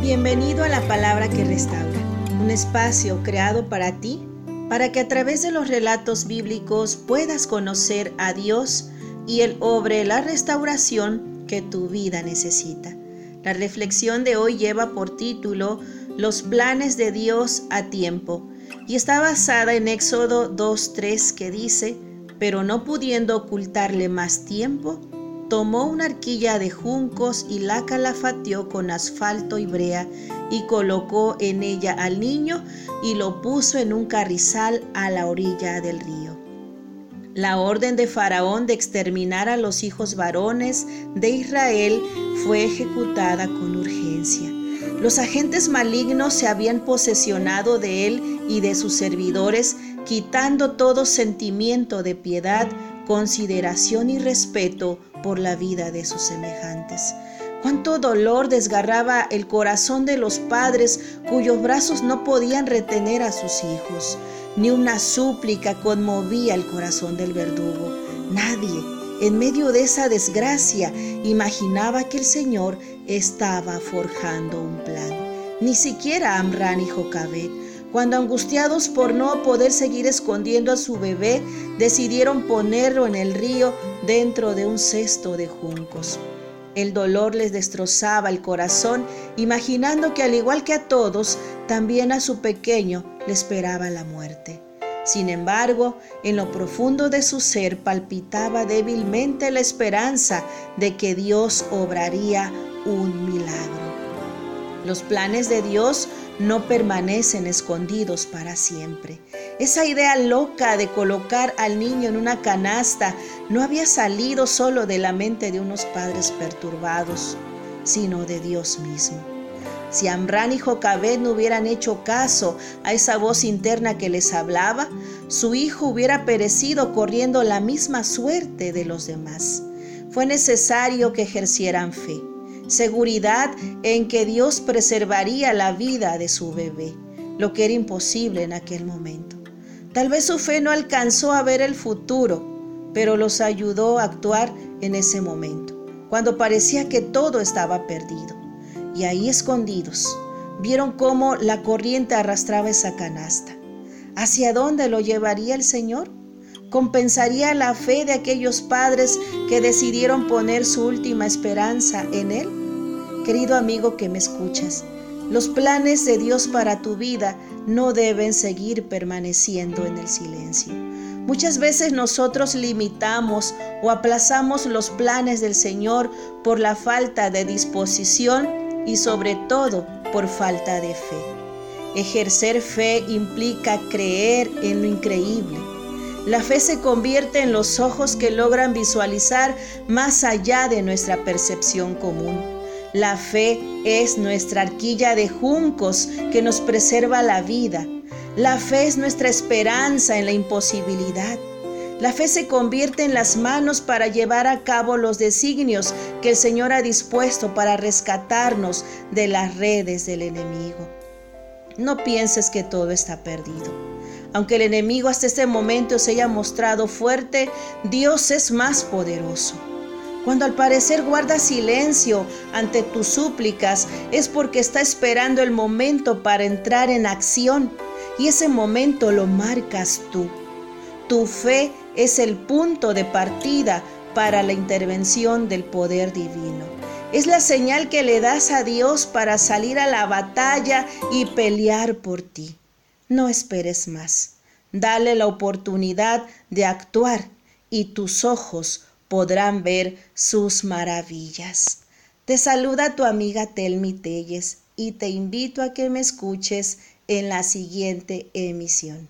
Bienvenido a la palabra que restaura, un espacio creado para ti, para que a través de los relatos bíblicos puedas conocer a Dios y Él obre la restauración que tu vida necesita. La reflexión de hoy lleva por título Los planes de Dios a tiempo y está basada en Éxodo 2.3 que dice, pero no pudiendo ocultarle más tiempo, tomó una arquilla de juncos y la calafateó con asfalto y brea y colocó en ella al niño y lo puso en un carrizal a la orilla del río. La orden de Faraón de exterminar a los hijos varones de Israel fue ejecutada con urgencia. Los agentes malignos se habían posesionado de él y de sus servidores, quitando todo sentimiento de piedad, consideración y respeto por la vida de sus semejantes. Cuánto dolor desgarraba el corazón de los padres cuyos brazos no podían retener a sus hijos. Ni una súplica conmovía el corazón del verdugo. Nadie, en medio de esa desgracia, imaginaba que el Señor estaba forjando un plan. Ni siquiera Amran y Jocabet, cuando angustiados por no poder seguir escondiendo a su bebé, decidieron ponerlo en el río dentro de un cesto de juncos. El dolor les destrozaba el corazón, imaginando que al igual que a todos, también a su pequeño le esperaba la muerte. Sin embargo, en lo profundo de su ser palpitaba débilmente la esperanza de que Dios obraría un milagro. Los planes de Dios no permanecen escondidos para siempre. Esa idea loca de colocar al niño en una canasta no había salido solo de la mente de unos padres perturbados, sino de Dios mismo. Si Amran y Jocabed no hubieran hecho caso a esa voz interna que les hablaba, su hijo hubiera perecido corriendo la misma suerte de los demás. Fue necesario que ejercieran fe seguridad en que Dios preservaría la vida de su bebé, lo que era imposible en aquel momento. Tal vez su fe no alcanzó a ver el futuro, pero los ayudó a actuar en ese momento, cuando parecía que todo estaba perdido. Y ahí escondidos, vieron cómo la corriente arrastraba esa canasta. ¿Hacia dónde lo llevaría el Señor? ¿Compensaría la fe de aquellos padres que decidieron poner su última esperanza en Él? Querido amigo que me escuchas, los planes de Dios para tu vida no deben seguir permaneciendo en el silencio. Muchas veces nosotros limitamos o aplazamos los planes del Señor por la falta de disposición y sobre todo por falta de fe. Ejercer fe implica creer en lo increíble. La fe se convierte en los ojos que logran visualizar más allá de nuestra percepción común. La fe es nuestra arquilla de juncos que nos preserva la vida. La fe es nuestra esperanza en la imposibilidad. La fe se convierte en las manos para llevar a cabo los designios que el Señor ha dispuesto para rescatarnos de las redes del enemigo. No pienses que todo está perdido. Aunque el enemigo hasta este momento se haya mostrado fuerte, Dios es más poderoso. Cuando al parecer guarda silencio ante tus súplicas es porque está esperando el momento para entrar en acción y ese momento lo marcas tú. Tu fe es el punto de partida para la intervención del poder divino. Es la señal que le das a Dios para salir a la batalla y pelear por ti. No esperes más. Dale la oportunidad de actuar y tus ojos podrán ver sus maravillas. Te saluda tu amiga Telmi Telles y te invito a que me escuches en la siguiente emisión.